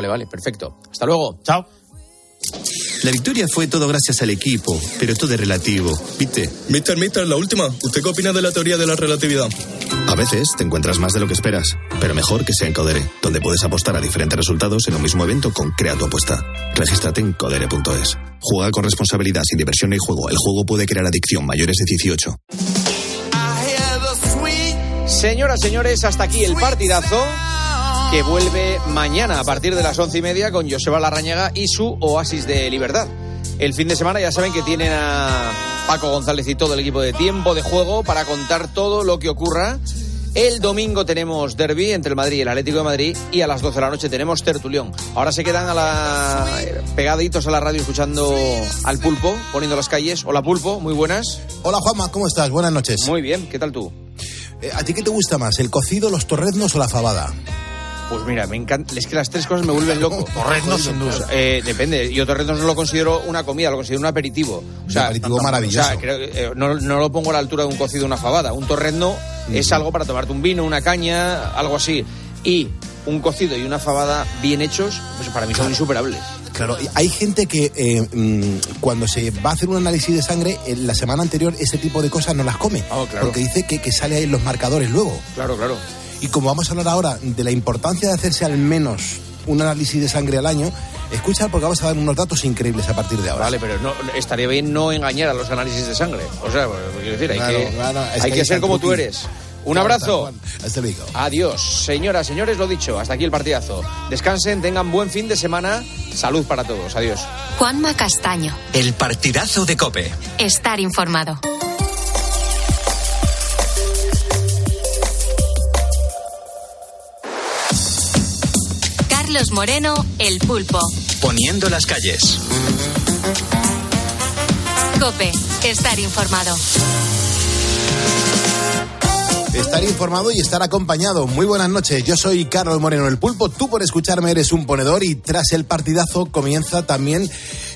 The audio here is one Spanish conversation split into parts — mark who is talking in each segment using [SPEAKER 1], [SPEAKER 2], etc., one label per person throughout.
[SPEAKER 1] Vale, vale, perfecto. Hasta luego.
[SPEAKER 2] Chao.
[SPEAKER 3] La victoria fue todo gracias al equipo, pero todo es relativo, ¿viste?
[SPEAKER 4] Mister, mister, la última. ¿Usted qué opina de la teoría de la relatividad?
[SPEAKER 3] A veces te encuentras más de lo que esperas, pero mejor que sea en Codere, donde puedes apostar a diferentes resultados en un mismo evento con Crea tu apuesta. Regístrate en codere.es. Juega con responsabilidad, sin diversión ni juego. El juego puede crear adicción mayores de 18.
[SPEAKER 1] Señoras, señores, hasta aquí el partidazo que vuelve mañana a partir de las once y media con Joseba Larrañaga y su Oasis de Libertad. El fin de semana ya saben que tienen a Paco González y todo el equipo de tiempo de juego para contar todo lo que ocurra. El domingo tenemos derby entre el Madrid y el Atlético de Madrid y a las 12 de la noche tenemos tertulión. Ahora se quedan a la... pegaditos a la radio escuchando al pulpo, poniendo las calles. Hola pulpo, muy buenas.
[SPEAKER 5] Hola Juanma, ¿cómo estás? Buenas noches.
[SPEAKER 1] Muy bien, ¿qué tal tú?
[SPEAKER 5] Eh, ¿A ti qué te gusta más, el cocido, los torreznos o la fabada?
[SPEAKER 1] Pues mira, me encanta. Es que las tres cosas me vuelven loco.
[SPEAKER 2] Torreznos, sin duda.
[SPEAKER 1] Eh, depende. Yo torreznos no lo considero una comida, lo considero un aperitivo. O sea,
[SPEAKER 5] un aperitivo maravilloso.
[SPEAKER 1] O sea, creo, eh, no, no, lo pongo a la altura de un cocido una fabada. Un torrezno es algo para tomarte un vino, una caña, algo así. Y un cocido y una fabada bien hechos, pues para mí son insuperables.
[SPEAKER 5] Claro, hay gente que eh, mm, cuando se va a hacer un análisis de sangre, en la semana anterior ese tipo de cosas no las come.
[SPEAKER 1] Oh, claro.
[SPEAKER 5] Porque dice que, que sale ahí los marcadores luego.
[SPEAKER 1] Claro, claro.
[SPEAKER 5] Y como vamos a hablar ahora de la importancia de hacerse al menos un análisis de sangre al año, escucha porque vamos a dar unos datos increíbles a partir de ahora.
[SPEAKER 1] Vale, pero no, estaría bien no engañar a los análisis de sangre. O sea, pues, quiero decir, hay
[SPEAKER 5] Claro,
[SPEAKER 1] que,
[SPEAKER 5] claro,
[SPEAKER 1] hay
[SPEAKER 5] que
[SPEAKER 1] ser como tú eres. Un
[SPEAKER 5] Claro,
[SPEAKER 1] abrazo.
[SPEAKER 5] Hasta luego.
[SPEAKER 1] Adiós, señoras, señores, lo dicho, hasta aquí el partidazo. Descansen, tengan buen fin de semana. Salud para todos. Adiós.
[SPEAKER 6] Juanma Castaño.
[SPEAKER 7] El partidazo de Cope.
[SPEAKER 6] Estar informado. Carlos Moreno, El Pulpo.
[SPEAKER 7] Poniendo las calles.
[SPEAKER 6] Cope. Estar informado.
[SPEAKER 5] Estar informado y estar acompañado. Muy buenas noches. Yo soy Carlos Moreno el Pulpo. Tú por escucharme eres un ponedor y tras el partidazo comienza también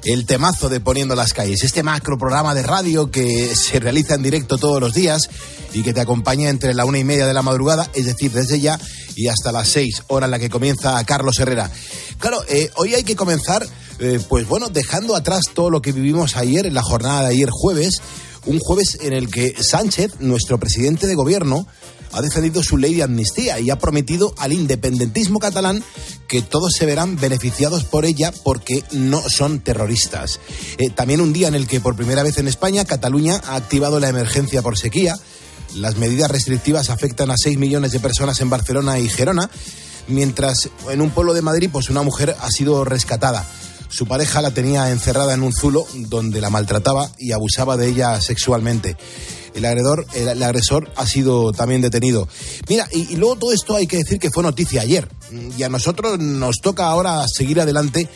[SPEAKER 5] el temazo de Poniendo las calles. Este macro programa de radio que se realiza en directo todos los días y que te acompaña entre la una y media de la madrugada, es decir, desde ya y hasta las seis, hora en la que comienza Carlos Herrera. Claro, eh, hoy hay que comenzar, eh, pues bueno, dejando atrás todo lo que vivimos ayer, en la jornada de ayer jueves, un jueves en el que Sánchez, nuestro presidente de gobierno, ha defendido su ley de amnistía y ha prometido al independentismo catalán que todos se verán beneficiados por ella porque no son terroristas. Eh, también un día en el que por primera vez en España Cataluña ha activado la emergencia por sequía. Las medidas restrictivas afectan a 6 millones de personas en Barcelona y Gerona, mientras en un pueblo de Madrid pues una mujer ha sido rescatada. Su pareja la tenía encerrada en un zulo donde la maltrataba y abusaba de ella sexualmente. El agredor, el, agresor ha sido también detenido. Mira, y, y luego todo esto hay que decir que fue noticia ayer. Y a nosotros nos toca ahora seguir adelante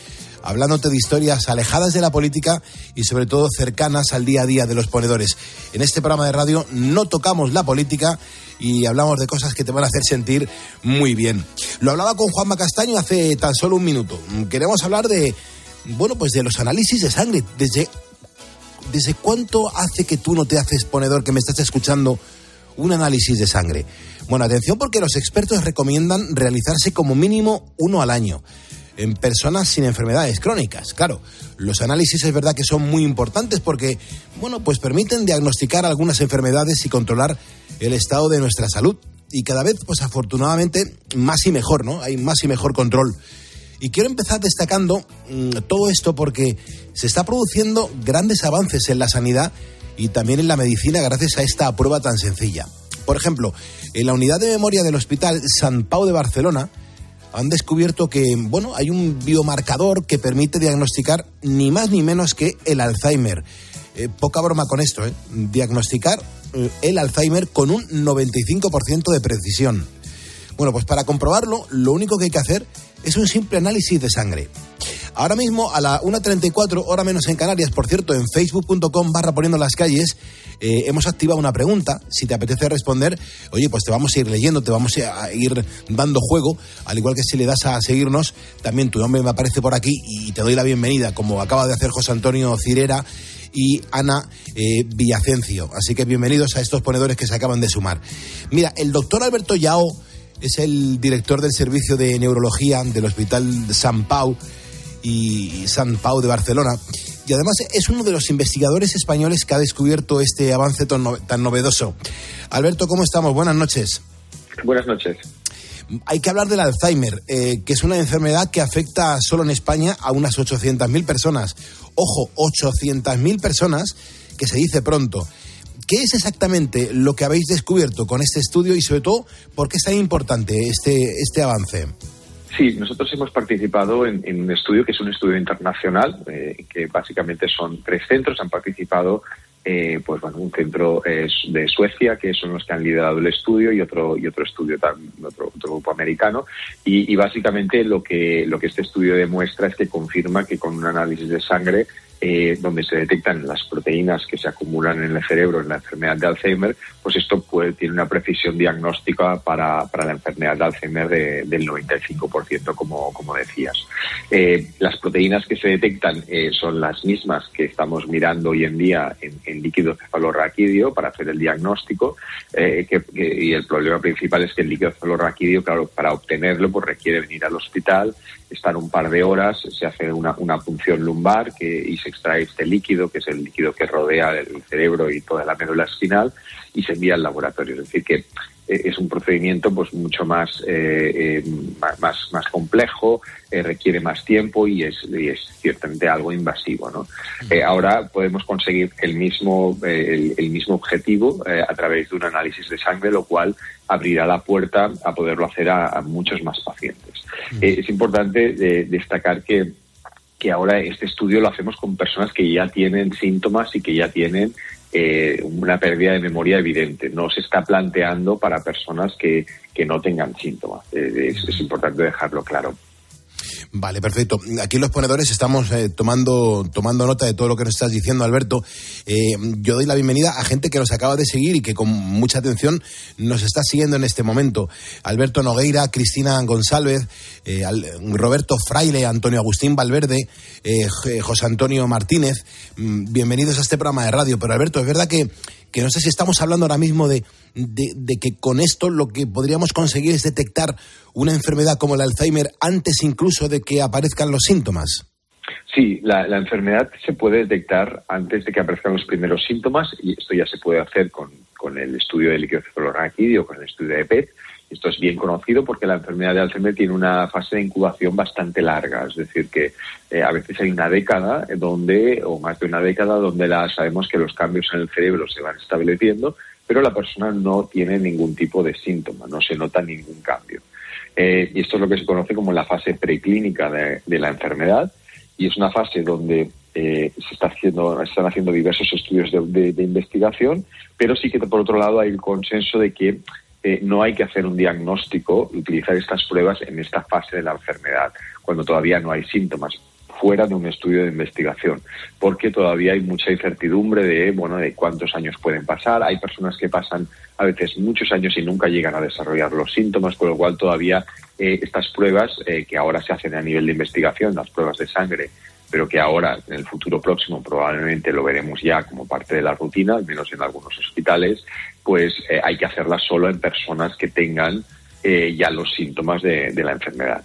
[SPEAKER 5] hablándote de historias alejadas de la política y sobre todo cercanas al día a día de los ponedores. En este programa de radio no tocamos la política y hablamos de cosas que te van a hacer sentir muy bien. Lo hablaba con Juanma Castaño hace tan solo un minuto. Queremos hablar de, bueno, pues de los análisis de sangre. Desde, ¿Desde cuánto hace que tú no te haces ponedor, que me estás escuchando, un análisis de sangre? Bueno, atención porque los expertos recomiendan realizarse como mínimo uno al año en personas sin enfermedades crónicas. Claro, los análisis es verdad que son muy importantes porque, bueno, pues permiten diagnosticar algunas enfermedades y controlar el estado de nuestra salud. Y cada vez, pues afortunadamente, más y mejor, ¿no? Hay más y mejor control. Y quiero empezar destacando mmm, todo esto porque se está produciendo grandes avances en la sanidad y también en la medicina gracias a esta prueba tan sencilla. Por ejemplo, en la unidad de memoria del Hospital San Pau de Barcelona, han descubierto que, bueno, hay un biomarcador que permite diagnosticar ni más ni menos que el Alzheimer. Eh, poca broma con esto, ¿eh? Diagnosticar eh, el Alzheimer con un 95% de precisión. Bueno, pues para comprobarlo, lo único que hay que hacer es un simple análisis de sangre. Ahora mismo a la 1.34, hora menos en Canarias, por cierto, en facebook.com barra poniendo las calles, eh, hemos activado una pregunta. Si te apetece responder, oye, pues te vamos a ir leyendo, te vamos a ir dando juego, al igual que si le das a seguirnos, también tu nombre me aparece por aquí y te doy la bienvenida, como acaba de hacer José Antonio Cirera y Ana eh, Villacencio. Así que bienvenidos a estos ponedores que se acaban de sumar. Mira, el doctor Alberto Yao es el director del servicio de neurología del Hospital San Pau y San Pau de Barcelona. Y además es uno de los investigadores españoles que ha descubierto este avance tan, novedoso. Alberto, ¿cómo estamos? Buenas noches.
[SPEAKER 2] Buenas noches.
[SPEAKER 5] Hay que hablar del Alzheimer, eh, que es una enfermedad que afecta solo en España a unas 800.000 personas. Ojo, 800.000 personas, que se dice pronto. ¿Qué es exactamente lo que habéis descubierto con este estudio y sobre todo por qué es tan importante este, este avance?
[SPEAKER 2] Sí, nosotros hemos participado en, un estudio que es un estudio internacional, eh, que básicamente son tres centros, han participado eh, pues bueno, un centro es de Suecia, que son los que han liderado el estudio, y otro, y otro estudio, otro, otro grupo americano. Y, y, básicamente lo que, lo que este estudio demuestra es que confirma que con un análisis de sangre eh, donde se detectan las proteínas que se acumulan en el cerebro en la enfermedad de Alzheimer, pues esto puede, tiene una precisión diagnóstica para, para la enfermedad de Alzheimer del 95%, como, como decías. Eh, las proteínas que se detectan eh, son las mismas que estamos mirando hoy en día en, líquido cefalorraquídeo para hacer el diagnóstico, que, que, y el problema principal es que el líquido cefalorraquídeo, claro, para obtenerlo, pues requiere venir al hospital, estar un par de horas, se hace una, una punción lumbar que, y se extrae este líquido, que es el líquido que rodea el cerebro y toda la médula espinal, y se envía al laboratorio. Es decir, que es un procedimiento pues mucho más eh, eh, más, más complejo, requiere más tiempo y es, es ciertamente algo invasivo. ¿no? ahora podemos conseguir el mismo, el, mismo objetivo a través de un análisis de sangre, lo cual abrirá la puerta a poderlo hacer a, muchos más pacientes. es importante destacar que que ahora este estudio lo hacemos con personas que ya tienen síntomas y que ya tienen eh, una pérdida de memoria evidente. No se está planteando para personas que, que no tengan síntomas. Eh, es importante dejarlo claro.
[SPEAKER 5] Vale, perfecto. Aquí los ponedores estamos eh, tomando, tomando nota de todo lo que nos estás diciendo, Alberto. Eh, yo doy la bienvenida a gente que nos acaba de seguir y que con mucha atención nos está siguiendo en este momento. Alberto Nogueira, Cristina González, eh, Roberto Fraile, Antonio Agustín Valverde, José Antonio Martínez. Mm, bienvenidos a este programa de radio. Pero Alberto, es verdad que, que no sé si estamos hablando ahora mismo de de, que con esto lo que podríamos conseguir es detectar una enfermedad como el Alzheimer antes incluso de que aparezcan los síntomas.
[SPEAKER 2] Sí, la, enfermedad se puede detectar antes de que aparezcan los primeros síntomas y esto ya se puede hacer con, el estudio de líquido cefalorraquídeo con el estudio de PET. Esto es bien conocido porque la enfermedad de Alzheimer tiene una fase de incubación bastante larga, es decir, que eh, a veces hay una década donde, o más de una década, donde la, sabemos que los cambios en el cerebro se van estableciendo, pero la persona no tiene ningún tipo de síntoma, no se nota ningún cambio. Eh, y esto es lo que se conoce como la fase preclínica de, la enfermedad y es una fase donde eh, se está haciendo, están haciendo diversos estudios de, investigación, pero sí que por otro lado hay el consenso de que eh, no hay que hacer un diagnóstico, utilizar estas pruebas en esta fase de la enfermedad, cuando todavía no hay síntomas fuera de un estudio de investigación, porque todavía hay mucha incertidumbre de, bueno, de cuántos años pueden pasar. Hay personas que pasan a veces muchos años y nunca llegan a desarrollar los síntomas, con lo cual todavía eh, estas pruebas eh, que ahora se hacen a nivel de investigación, las pruebas de sangre, pero que ahora en el futuro próximo probablemente lo veremos ya como parte de la rutina, al menos en algunos hospitales, pues eh, hay que hacerlas solo en personas que tengan ya los síntomas de la enfermedad.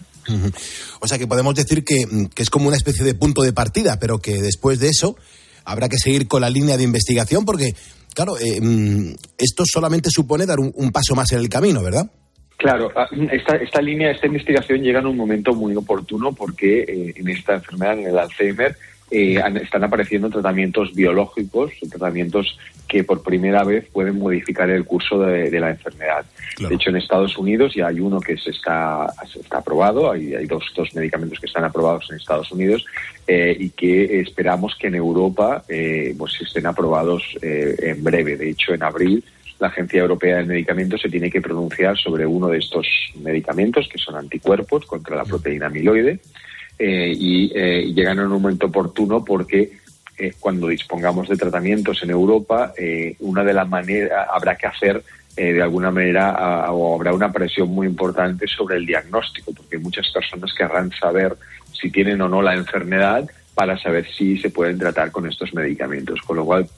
[SPEAKER 5] O sea que podemos decir mm, que, es como una especie de punto de partida, pero que después de eso habrá que seguir con la línea de investigación porque, claro, eh, mm, esto solamente supone dar un, paso más en el camino, ¿verdad?
[SPEAKER 2] Claro, ah, esta, esta línea, esta investigación llega en un momento muy oportuno porque eh, en esta enfermedad, en el Alzheimer, eh, están apareciendo tratamientos biológicos, tratamientos que por primera vez pueden modificar el curso de, la enfermedad. De hecho, en Estados Unidos ya hay uno que se está, está aprobado, hay, hay dos, dos, medicamentos que están aprobados en Estados Unidos eh, y que esperamos que en Europa eh, pues estén aprobados eh, en breve. De hecho, en abril la Agencia Europea de Medicamentos se tiene que pronunciar sobre uno de estos medicamentos, que son anticuerpos contra la proteína amiloide. Eh, y, llegan en un momento oportuno porque eh, cuando dispongamos de tratamientos en Europa, eh, una de las maneras habrá que hacer de alguna manera o habrá una presión muy importante sobre el diagnóstico, porque muchas personas querrán saber si tienen o no la enfermedad para saber si se pueden tratar con estos medicamentos. Con lo cual,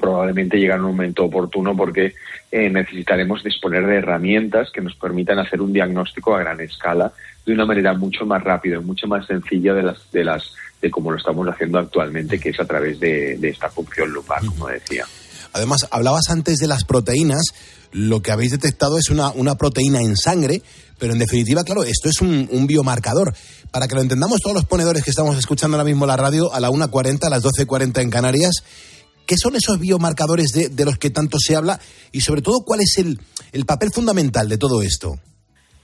[SPEAKER 2] probablemente llegará un momento oportuno porque eh, necesitaremos disponer de herramientas que nos permitan hacer un diagnóstico a gran escala de una manera mucho más rápida y mucho más sencilla de las de las de como lo estamos haciendo actualmente, que es a través de, de esta función lumbar, como decía.
[SPEAKER 5] Además, hablabas antes de las proteínas. Lo que habéis detectado es una, una proteína en sangre, pero en definitiva, claro, esto es un, un, biomarcador. Para que lo entendamos todos los ponedores que estamos escuchando ahora mismo la radio a la 1.40, a las 12.40 en Canarias, ¿qué son esos biomarcadores de, de, los que tanto se habla? Y sobre todo, ¿cuál es el, el papel fundamental de todo esto?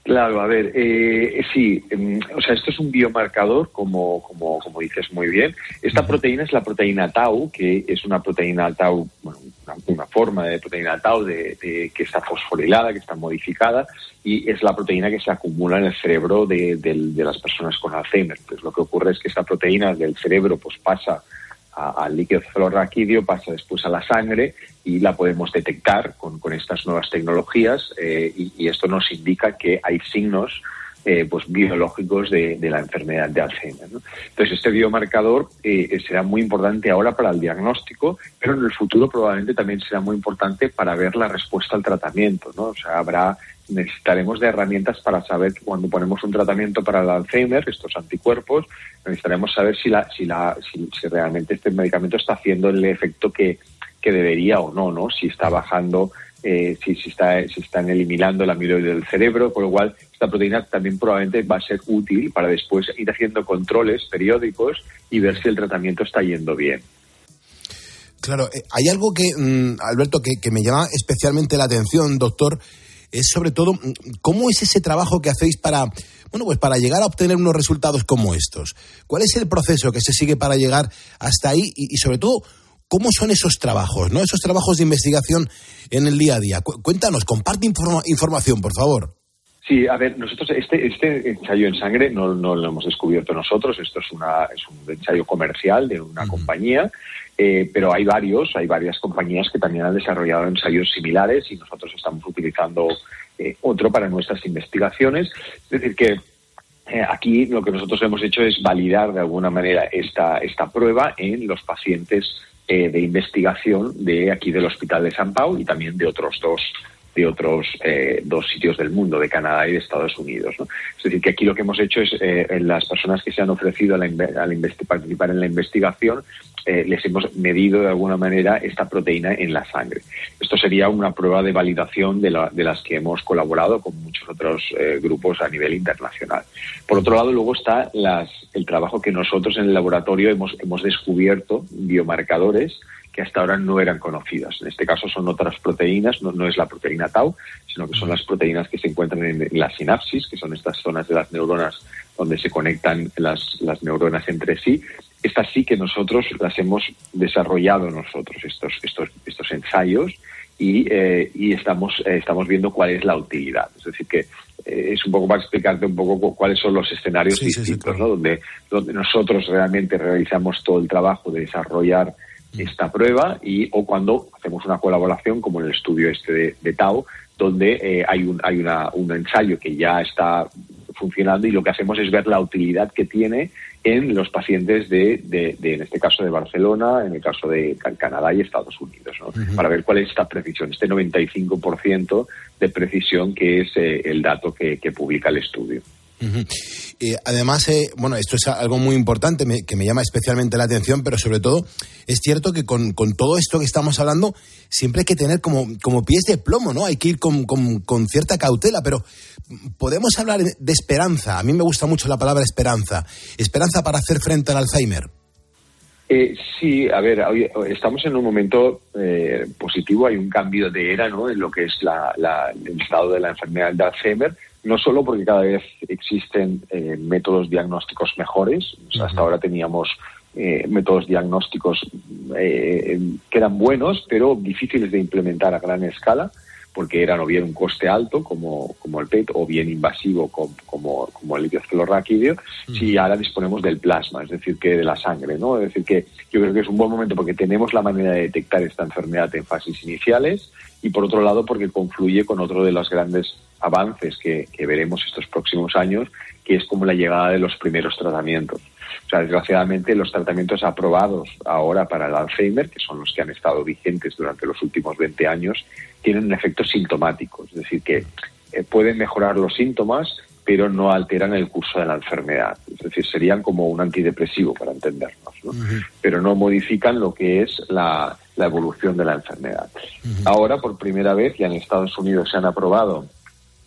[SPEAKER 2] Claro, a ver, eh, sí, eh, o sea, esto es un biomarcador, como, como, como dices muy bien. Esta proteína es la proteína tau, que es una proteína tau, bueno, una, una forma de proteína tau de, de, que está fosforilada, que está modificada, y es la proteína que se acumula en el cerebro de, de las personas con Alzheimer. Pues lo que ocurre es que esta proteína del cerebro pues pasa al líquido cefalorraquídeo, pasa después a la sangre y la podemos detectar con, con estas nuevas tecnologías eh, y, esto nos indica que hay signos eh, pues biológicos de, la enfermedad de Alzheimer. Entonces, este biomarcador eh, será muy importante ahora para el diagnóstico, pero en el futuro probablemente también será muy importante para ver la respuesta al tratamiento. O sea, habrá necesitaremos de herramientas para saber cuando ponemos un tratamiento para el Alzheimer, estos anticuerpos, necesitaremos saber si, la, si, la, si, si realmente este medicamento está haciendo el efecto que, que debería o no, ¿no? Si está bajando, eh, si, si, está, si están eliminando el amiloide del cerebro, con lo cual esta proteína también probablemente va a ser útil para después ir haciendo controles periódicos y ver si el tratamiento está yendo bien.
[SPEAKER 5] Claro, eh, hay algo que, mmm, Alberto, que, me llama especialmente la atención, doctor, es sobre todo cómo es ese trabajo que hacéis para, bueno, pues para llegar a obtener unos resultados como estos. ¿Cuál es el proceso que se sigue para llegar hasta ahí y, y sobre todo cómo son esos trabajos, ¿no? Esos trabajos de investigación en el día a día. Cuéntanos, comparte informa información, por favor.
[SPEAKER 2] Sí, a ver, nosotros este, este ensayo en sangre no, no, lo hemos descubierto nosotros, esto es, una, es un ensayo comercial de una uh -huh. compañía, eh, pero hay varios, hay varias compañías que también han desarrollado ensayos similares y nosotros estamos utilizando eh, otro para nuestras investigaciones. Es decir, que eh, aquí lo que nosotros hemos hecho es validar de alguna manera esta, esta prueba en los pacientes eh, de investigación de aquí del Hospital de San Pau y también de otros dos de otros eh, dos sitios del mundo, de Canadá y de Estados Unidos. Es decir, que aquí lo que hemos hecho es, eh, las personas que se han ofrecido a, la, a participar en la investigación, eh, les hemos medido de alguna manera esta proteína en la sangre. Esto sería una prueba de validación de, la, de las que hemos colaborado con muchos otros eh, grupos a nivel internacional. Por otro lado, luego está las, el trabajo que nosotros en el laboratorio hemos descubierto, biomarcadores, que hasta ahora no eran conocidas. En este caso son otras proteínas, no, no es la proteína tau, sino que son las proteínas que se encuentran en, la sinapsis, que son estas zonas de las neuronas donde se conectan las, las neuronas entre sí. Estas sí que nosotros las hemos desarrollado nosotros, estos, estos, estos ensayos, y, eh, y estamos, eh, estamos viendo cuál es la utilidad. Es decir, que eh, es un poco para explicarte un poco cuáles son los escenarios sí, distintos, sí, sí, claro. ¿no? donde, donde nosotros realmente realizamos todo el trabajo de desarrollar esta prueba y o cuando hacemos una colaboración como en el estudio este de, de Tau donde eh, hay un hay una, un ensayo que ya está funcionando y lo que hacemos es ver la utilidad que tiene en los pacientes de, de, de en este caso de Barcelona, en el caso de Canadá y Estados Unidos, ¿no? uh -huh. para ver cuál es esta precisión, este 95% de precisión que es eh, el dato que, que publica el estudio.
[SPEAKER 5] Eh, además, eh, bueno, esto es algo muy importante que me llama especialmente la atención, pero sobre todo es cierto que con, con, todo esto que estamos hablando siempre hay que tener como, como pies de plomo, ¿no? Hay que ir con, con, con, cierta cautela, pero podemos hablar de esperanza. A mí me gusta mucho la palabra esperanza. Esperanza para hacer frente al Alzheimer.
[SPEAKER 2] Eh, sí, a ver, estamos en un momento eh, positivo, hay un cambio de era ¿no? en lo que es la, la, el estado de la enfermedad de Alzheimer no solo porque cada vez existen eh, métodos diagnósticos mejores, o sea, hasta ahora teníamos eh, métodos diagnósticos eh, que eran buenos, pero difíciles de implementar a gran escala, porque eran o bien un coste alto, como, como el PET, o bien invasivo, como, como, como el líquido cefalorraquídeo, uh -huh. si ahora disponemos del plasma, es decir, que de la sangre, ¿no? Es decir, que yo creo que es un buen momento porque tenemos la manera de detectar esta enfermedad en fases iniciales y, por otro lado, porque confluye con otro de los grandes avances que, que, veremos estos próximos años, que es como la llegada de los primeros tratamientos. O sea, desgraciadamente los tratamientos aprobados ahora para el Alzheimer, que son los que han estado vigentes durante los últimos 20 años, tienen un efecto sintomático, es decir, que eh, pueden mejorar los síntomas, pero no alteran el curso de la enfermedad. Es decir, serían como un antidepresivo, para entendernos, ¿no? pero no modifican lo que es la, la evolución de la enfermedad. Ahora, por primera vez, ya en Estados Unidos se han aprobado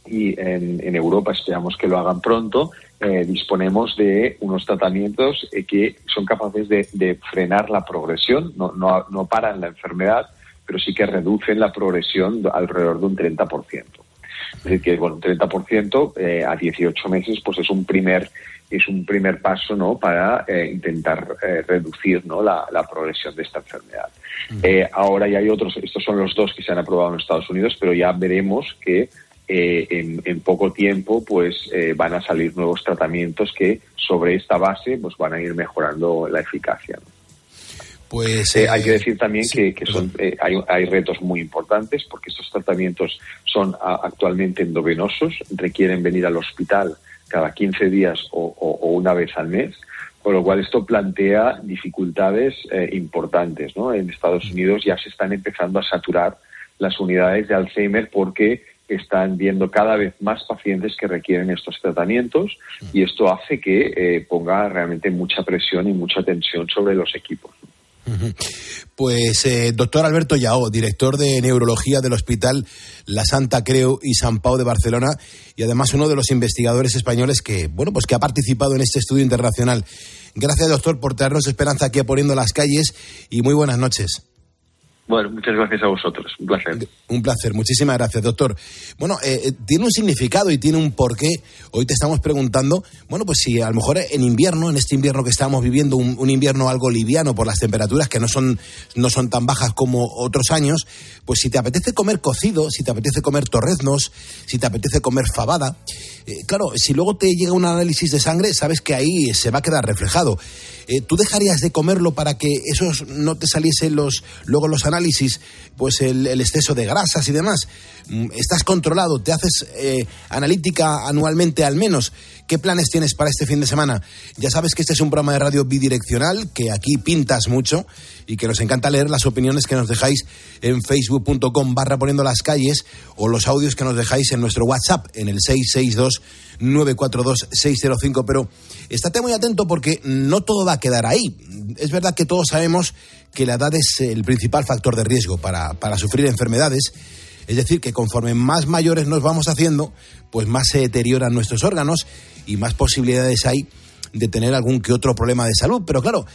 [SPEAKER 2] y en, en Europa esperamos que lo hagan pronto, eh, disponemos de unos tratamientos eh, que son capaces de, de frenar la progresión, no, no, no paran la enfermedad, pero sí que reducen la progresión alrededor de un 30%. Es decir, que bueno, un 30% eh, a 18 meses pues es un primer es un primer paso no para eh, intentar reducir no la, la, progresión de esta enfermedad. Eh, ahora ya hay otros, estos son los dos que se han aprobado en Estados Unidos, pero ya veremos que eh, en, en, poco tiempo pues eh, van a salir nuevos tratamientos que sobre esta base pues van a ir mejorando la eficacia. ¿no?
[SPEAKER 5] Pues
[SPEAKER 2] eh, hay que decir también sí, que, que son, hay, hay, retos muy importantes porque estos tratamientos son a, actualmente endovenosos, requieren venir al hospital cada 15 días o, o, o, una vez al mes, con lo cual esto plantea dificultades importantes. ¿no? En Estados Unidos ya se están empezando a saturar las unidades de Alzheimer porque están viendo cada vez más pacientes que requieren estos tratamientos y esto hace que eh, ponga realmente mucha presión y mucha tensión sobre los equipos.
[SPEAKER 5] Pues, eh, doctor Alberto Yao, director de neurología del Hospital La Santa Creu y San Pau de Barcelona, y además uno de los investigadores españoles que, bueno, pues que ha participado en este estudio internacional. Gracias, doctor, por traernos esperanza aquí a Poniendo las Calles y muy buenas noches.
[SPEAKER 2] Bueno, muchas gracias a vosotros. Un placer.
[SPEAKER 5] Un placer. Muchísimas gracias, doctor. Bueno, eh, tiene un significado y tiene un porqué. Hoy te estamos preguntando, bueno, pues si a lo mejor en invierno, en este invierno que estamos viviendo, un, un, invierno algo liviano por las temperaturas que no son, no son tan bajas como otros años, pues si te apetece comer cocido, si te apetece comer torreznos, si te apetece comer fabada, eh, claro, si luego te llega un análisis de sangre, sabes que ahí se va a quedar reflejado. Eh, ¿Tú dejarías de comerlo para que esos no te saliesen los, luego los análisis, pues el, exceso de grasas y demás? ¿Estás controlado? ¿Te haces eh, analítica anualmente al menos? ¿Qué planes tienes para este fin de semana? Ya sabes que este es un programa de radio bidireccional, que aquí pintas mucho y que nos encanta leer las opiniones que nos dejáis en facebook.com barra poniendo las calles o los audios que nos dejáis en nuestro WhatsApp en el 662 942 605. Pero estate muy atento porque no todo va a quedar ahí. Es verdad que todos sabemos que la edad es el principal factor de riesgo para, para sufrir enfermedades. Es decir, que conforme más mayores nos vamos haciendo, pues más se deterioran nuestros órganos y más posibilidades hay de tener algún que otro problema de salud. Pero claro,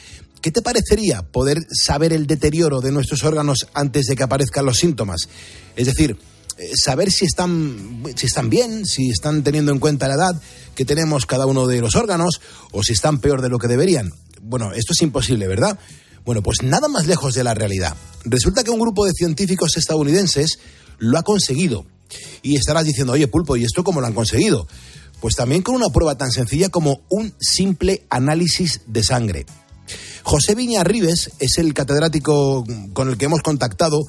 [SPEAKER 5] ¿qué te parecería poder saber el deterioro de nuestros órganos antes de que aparezcan los síntomas? Es decir, saber si están, si están bien, si están teniendo en cuenta la edad que tenemos cada uno de los órganos o si están peor de lo que deberían. Bueno, esto es imposible, ¿verdad? Bueno, pues nada más lejos de la realidad. Resulta que un grupo de científicos estadounidenses lo ha conseguido. Y estarás diciendo, oye, Pulpo, ¿y esto cómo lo han conseguido? Pues también con una prueba tan sencilla como un simple análisis de sangre. José Viña Rives es el catedrático con el que hemos contactado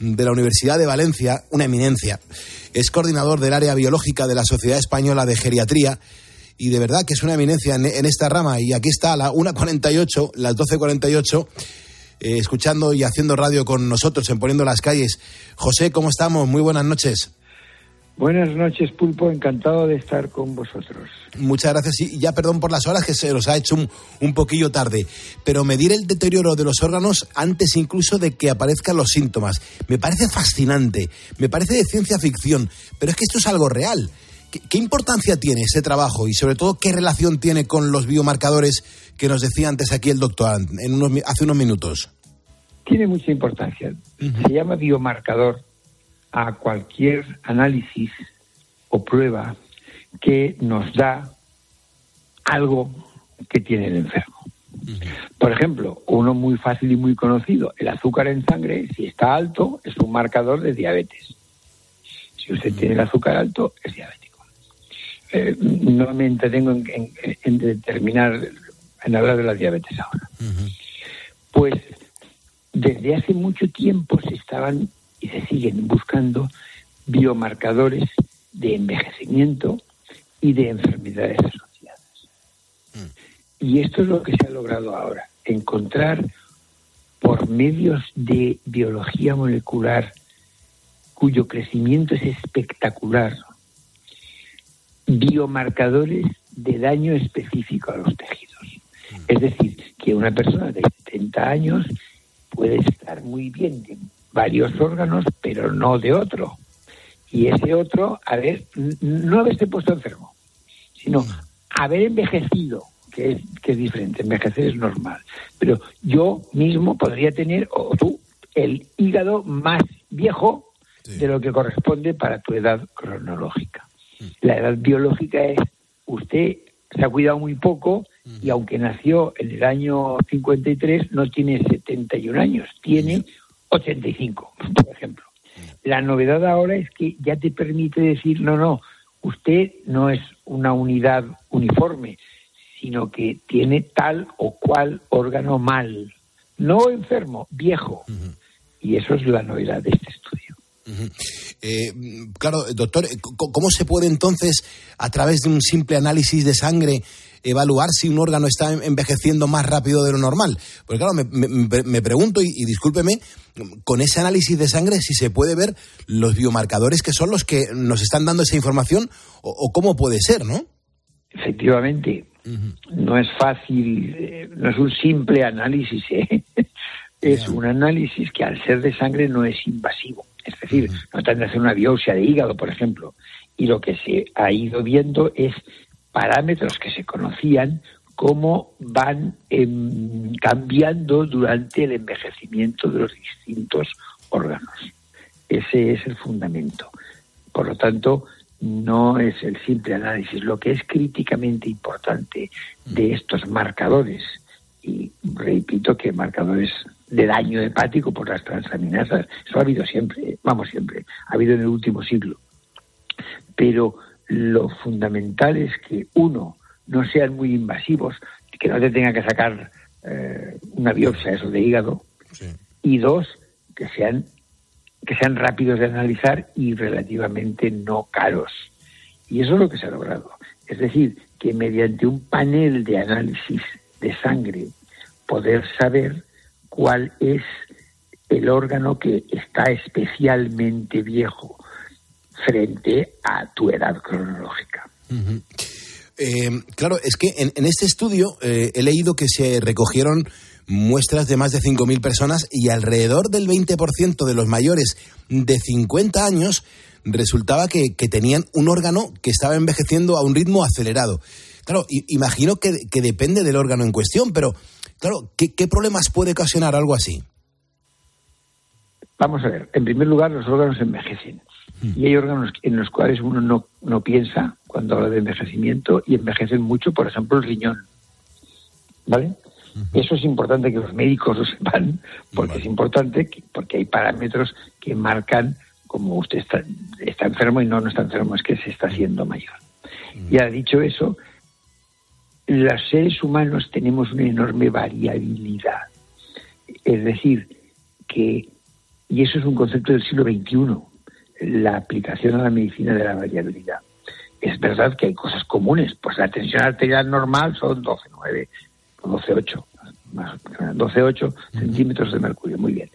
[SPEAKER 5] de la Universidad de Valencia, una eminencia. Es coordinador del área biológica de la Sociedad Española de Geriatría y de verdad que es una eminencia en, en esta rama. Y aquí está a la 1.48, las 12.48 eh, escuchando y haciendo radio con nosotros en Poniendo las Calles. José, ¿cómo estamos? Muy buenas noches.
[SPEAKER 8] Buenas noches, Pulpo. Encantado de estar con vosotros.
[SPEAKER 5] Muchas gracias. Y ya perdón por las horas que se nos ha hecho un, un, poquillo tarde. Pero medir el deterioro de los órganos antes incluso de que aparezcan los síntomas. Me parece fascinante. Me parece de ciencia ficción. Pero es que esto es algo real. ¿Qué, qué importancia tiene ese trabajo? Y sobre todo, ¿qué relación tiene con los biomarcadores que nos decía antes aquí el doctor en unos, hace unos minutos?
[SPEAKER 8] Tiene mucha importancia. Uh -huh. Se llama biomarcador a cualquier análisis o prueba que nos da algo que tiene el enfermo. Por ejemplo, uno muy fácil y muy conocido, el azúcar en sangre, si está alto, es un marcador de diabetes. Si usted tiene el azúcar alto, es diabético. Eh, no me entretengo en, en, en, determinar, en hablar de la diabetes ahora. Pues desde hace mucho tiempo se estaban y se siguen buscando biomarcadores de envejecimiento y de enfermedades asociadas. Mm. Y esto es lo que se ha logrado ahora, encontrar por medios de biología molecular cuyo crecimiento es espectacular, biomarcadores de daño específico a los tejidos. Es decir, que una persona de 70 años puede estar muy bien de varios órganos, pero no de otro. Y ese otro, haber, no haberse puesto enfermo, sino haber envejecido, que es, que es diferente, envejecer es normal. Pero yo mismo podría tener, o tú, el hígado más viejo de lo que corresponde para tu edad cronológica. La edad biológica es, usted se ha cuidado muy poco y aunque nació en el año 53, no tiene 71 años, tiene 85, por ejemplo. La novedad ahora es que ya te permite decir, no, no, usted no es una unidad uniforme, sino que tiene tal o cual órgano mal, no enfermo, viejo. Y eso es la novedad de este estudio.
[SPEAKER 5] Eh, claro, doctor, ¿cómo se puede entonces, a través de un simple análisis de sangre, evaluar si un órgano está envejeciendo más rápido de lo normal? Porque claro, me, pregunto, y, discúlpeme, con ese análisis de sangre, si se puede ver los biomarcadores que son los que nos están dando esa información, o, cómo puede ser, ¿no?
[SPEAKER 8] Efectivamente, no es fácil, eh, no es un simple análisis, ¿eh? es un análisis que al ser de sangre no es invasivo. Es decir, no están de hacer una biopsia de hígado, por ejemplo. Y lo que se ha ido viendo es parámetros que se conocían cómo van em, cambiando durante el envejecimiento de los distintos órganos. Ese es el fundamento. Por lo tanto, no es el simple análisis. Lo que es críticamente importante de estos marcadores, y repito que marcadores de daño hepático por las transaminasas. Eso ha habido siempre, vamos siempre, ha habido en el último siglo. Pero lo fundamental es que, uno, no sean muy invasivos, que no te tenga que sacar eh, una biopsia eso de hígado, y dos, que sean, que sean rápidos de analizar y relativamente no caros. Y eso es lo que se ha logrado. Es decir, que mediante un panel de análisis de sangre poder saber cuál es el órgano que está especialmente viejo frente a tu edad cronológica.
[SPEAKER 5] Eh, claro, es que en, este estudio eh, he leído que se recogieron muestras de más de 5.000 personas y alrededor del 20% de los mayores de 50 años resultaba que, tenían un órgano que estaba envejeciendo a un ritmo acelerado. Claro, imagino que, que, depende del órgano en cuestión, pero Claro, ¿qué, problemas puede ocasionar algo así?
[SPEAKER 8] Vamos a ver, en primer lugar, los órganos envejecen. Hmm. Y hay órganos en los cuales uno no, no piensa cuando habla de envejecimiento y envejecen mucho, por ejemplo, el riñón. ¿Vale? Eso es importante que los médicos lo sepan, porque es importante, porque hay parámetros que marcan como usted está, está enfermo y no, no está enfermo, es que se está haciendo mayor. Ya dicho eso, los seres humanos tenemos una enorme variabilidad. Es decir, que, y eso es un concepto del siglo XXI, la aplicación a la medicina de la variabilidad. Es verdad que hay cosas comunes, pues la tensión arterial normal son 12,9 o 12,8, 12,8 centímetros de mercurio, muy bien.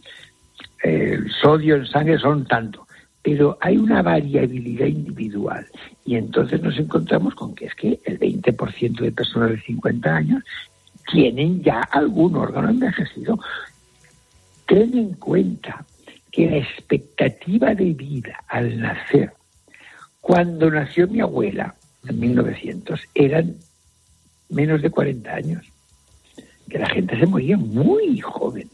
[SPEAKER 8] El sodio en sangre son tanto pero hay una variabilidad individual y entonces nos encontramos con que es que el 20% de personas de 50 años tienen ya algún órgano envejecido. Ten en cuenta que la expectativa de vida al nacer, cuando nació mi abuela en 1900, eran menos de 40 años, que la gente se moría muy joven.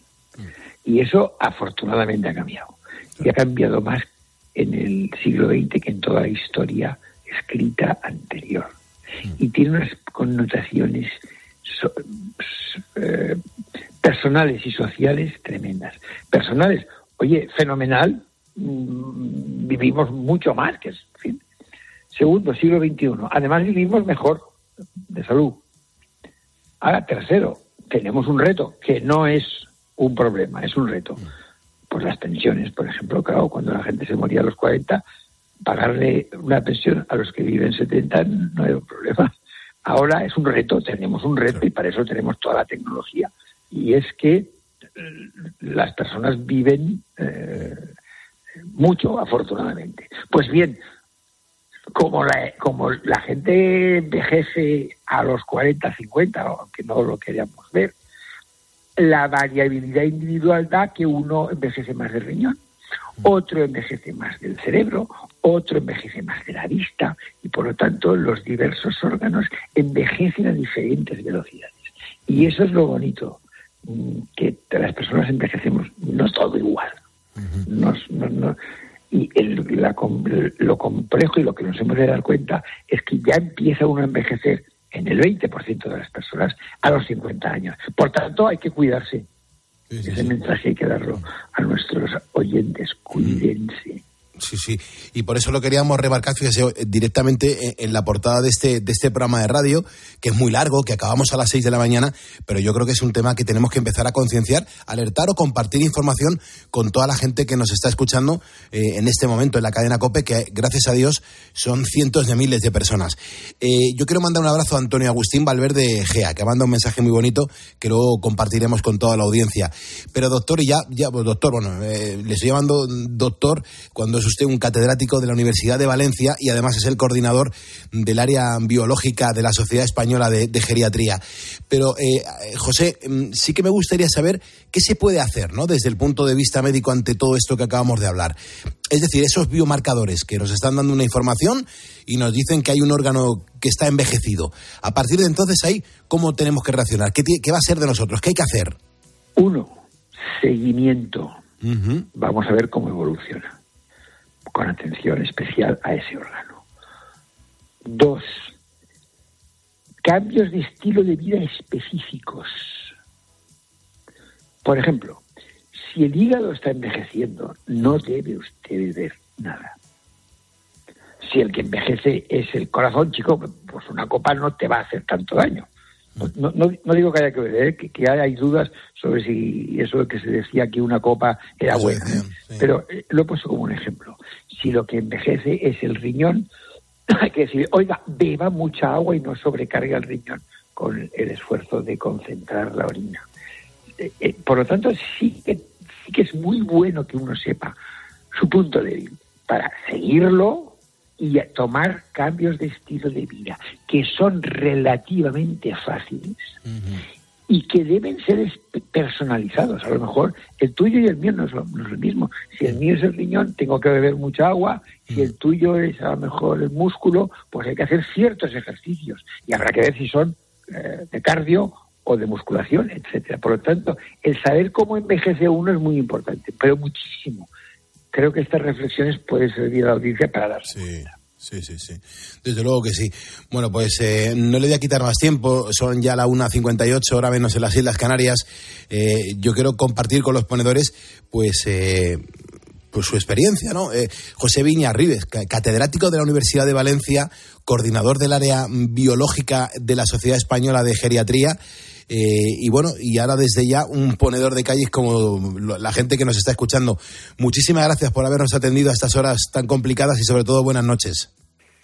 [SPEAKER 8] Y eso afortunadamente ha cambiado. Y ha cambiado más en el siglo XX que en toda la historia escrita anterior. Y tiene unas connotaciones eh, personales y sociales tremendas. Personales, oye, fenomenal, mm, vivimos mucho más que... fin. Segundo, siglo XXI. Además vivimos mejor de salud. Ahora, tercero, tenemos un reto que no es un problema, es un reto pues las pensiones, por ejemplo, claro, cuando la gente se moría a los 40, pagarle una pensión a los que viven 70 no era un problema. Ahora es un reto, tenemos un reto y para eso tenemos toda la tecnología. Y es que eh, las personas viven eh, mucho, afortunadamente. Pues bien, como la, como la gente envejece a los 40, 50, aunque no lo queríamos ver, la variabilidad individual da que uno envejece más del riñón, otro envejece más del cerebro, otro envejece más de la vista y por lo tanto los diversos órganos envejecen a diferentes velocidades. Y eso es lo bonito, mm, que las personas envejecemos no todo igual. y lo complejo y lo que nos hemos de dar cuenta es que ya empieza uno a envejecer en el 20% de las personas a los 50 años. Por tanto, hay que cuidarse. Ese mensaje hay que darlo a nuestros oyentes. Cuídense.
[SPEAKER 5] Sí, sí. Y por eso lo queríamos remarcar, fíjese, directamente en, la portada de este, de este programa de radio, que es muy largo, que acabamos a las 6 de la mañana, pero yo creo que es un tema que tenemos que empezar a concienciar, alertar o compartir información con toda la gente que nos está escuchando eh, en este momento en la cadena COPE, que gracias a Dios son cientos de miles de personas. Eh, yo quiero mandar un abrazo a Antonio Agustín Valverde Gea, que manda un mensaje muy bonito que luego compartiremos con toda la audiencia. Pero doctor, y ya, ya doctor, bueno, eh, le estoy llamando doctor cuando es usted un catedrático de la Universidad de Valencia y además es el coordinador del área biológica de la Sociedad Española de, Geriatría. Pero, eh, José, mm, sí que me gustaría saber qué se puede hacer ¿no? desde el punto de vista médico ante todo esto que acabamos de hablar. Es decir, esos biomarcadores que nos están dando una información y nos dicen que hay un órgano que está envejecido. A partir de entonces, ahí, ¿cómo tenemos que reaccionar? ¿Qué, qué va a ser de nosotros? ¿Qué hay que hacer?
[SPEAKER 8] Uno, seguimiento. Vamos a ver cómo evoluciona con atención especial a ese órgano. Dos, cambios de estilo de vida específicos. Por ejemplo, si el hígado está envejeciendo, no debe usted ver nada. Si el que envejece es el corazón, chico, pues una copa no te va a hacer tanto daño. No, no, digo que haya que ver, ¿eh? que, hay dudas sobre si eso que se decía que una copa era buena, ¿eh? pero eh, lo he puesto como un ejemplo. Si lo que envejece es el riñón, hay que decir, oiga, beba mucha agua y no sobrecargue el riñón con el esfuerzo de concentrar la orina. por lo tanto, sí que, sí que es muy bueno que uno sepa su punto débil para seguirlo y tomar cambios de estilo de vida que son relativamente fáciles y que deben ser personalizados. A lo mejor el tuyo y el mío no es, lo, mismo. Si el mío es el riñón, tengo que beber mucha agua. Si el tuyo es a lo mejor el músculo, pues hay que hacer ciertos ejercicios. Y habrá que ver si son eh, de cardio o de musculación, etcétera. Por lo tanto, el saber cómo envejece uno es muy importante, pero muchísimo creo que estas reflexiones pueden servir a la audiencia para darse
[SPEAKER 5] sí. Sí, sí, sí. Desde luego que sí. Bueno, pues eh, no le voy a quitar más tiempo. Son ya la 1.58, hora menos en las Islas Canarias. Eh, yo quiero compartir con los ponedores, pues, eh, pues su experiencia, ¿no? José Viña Rives, catedrático de la Universidad de Valencia, coordinador del área biológica de la Sociedad Española de Geriatría. Eh, y bueno, y ahora desde ya un ponedor de calles como la gente que nos está escuchando. Muchísimas gracias por habernos atendido a estas horas tan complicadas y sobre todo buenas noches.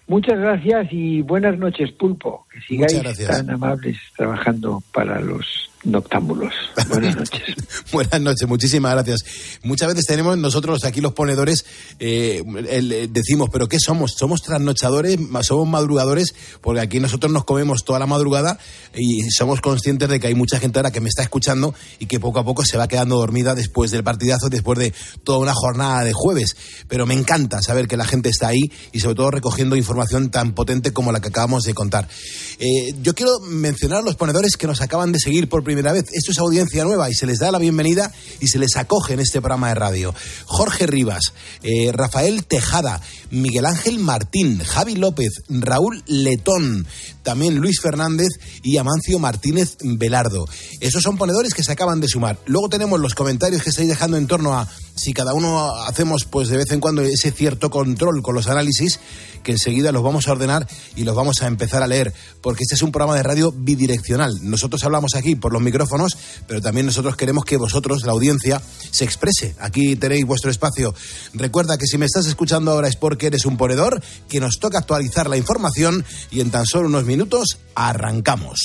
[SPEAKER 8] Muchas gracias y buenas noches, Pulpo. Que sigáis tan amables trabajando para los noctámbulos. Buenas noches.
[SPEAKER 5] Buenas noches, muchísimas gracias. Muchas veces tenemos nosotros aquí los ponedores, eh, eh, decimos, pero ¿qué somos? ¿Somos trasnochadores? ¿Somos madrugadores? Porque aquí nosotros nos comemos toda la madrugada y somos conscientes de que hay mucha gente ahora que me está escuchando y que poco a poco se va quedando dormida después del partidazo, después de toda una jornada de jueves. Pero me encanta saber que la gente está ahí y sobre todo recogiendo información tan potente como la que acabamos de contar. Eh, yo quiero mencionar a los ponedores que nos acaban de seguir por primera vez. Esto es audiencia nueva y se les da la bienvenida y se les acoge en este programa de radio. Jorge Rivas, eh, Rafael Tejada, Miguel Ángel Martín, Javi López, Raúl Letón, también Luis Fernández y Amancio Martínez Velardo. Esos son ponedores que se acaban de sumar. Luego tenemos los comentarios que estáis dejando en torno a si cada uno hacemos pues de vez en cuando ese cierto control con los análisis que enseguida los vamos a ordenar y los vamos a empezar a leer porque este es un programa de radio bidireccional. Nosotros hablamos aquí por los micrófonos, pero también nosotros queremos que vosotros, la audiencia, se exprese. Aquí tenéis vuestro espacio. Recuerda que si me estás escuchando ahora es porque eres un ponedor, que nos toca actualizar la información y en tan solo unos minutos arrancamos.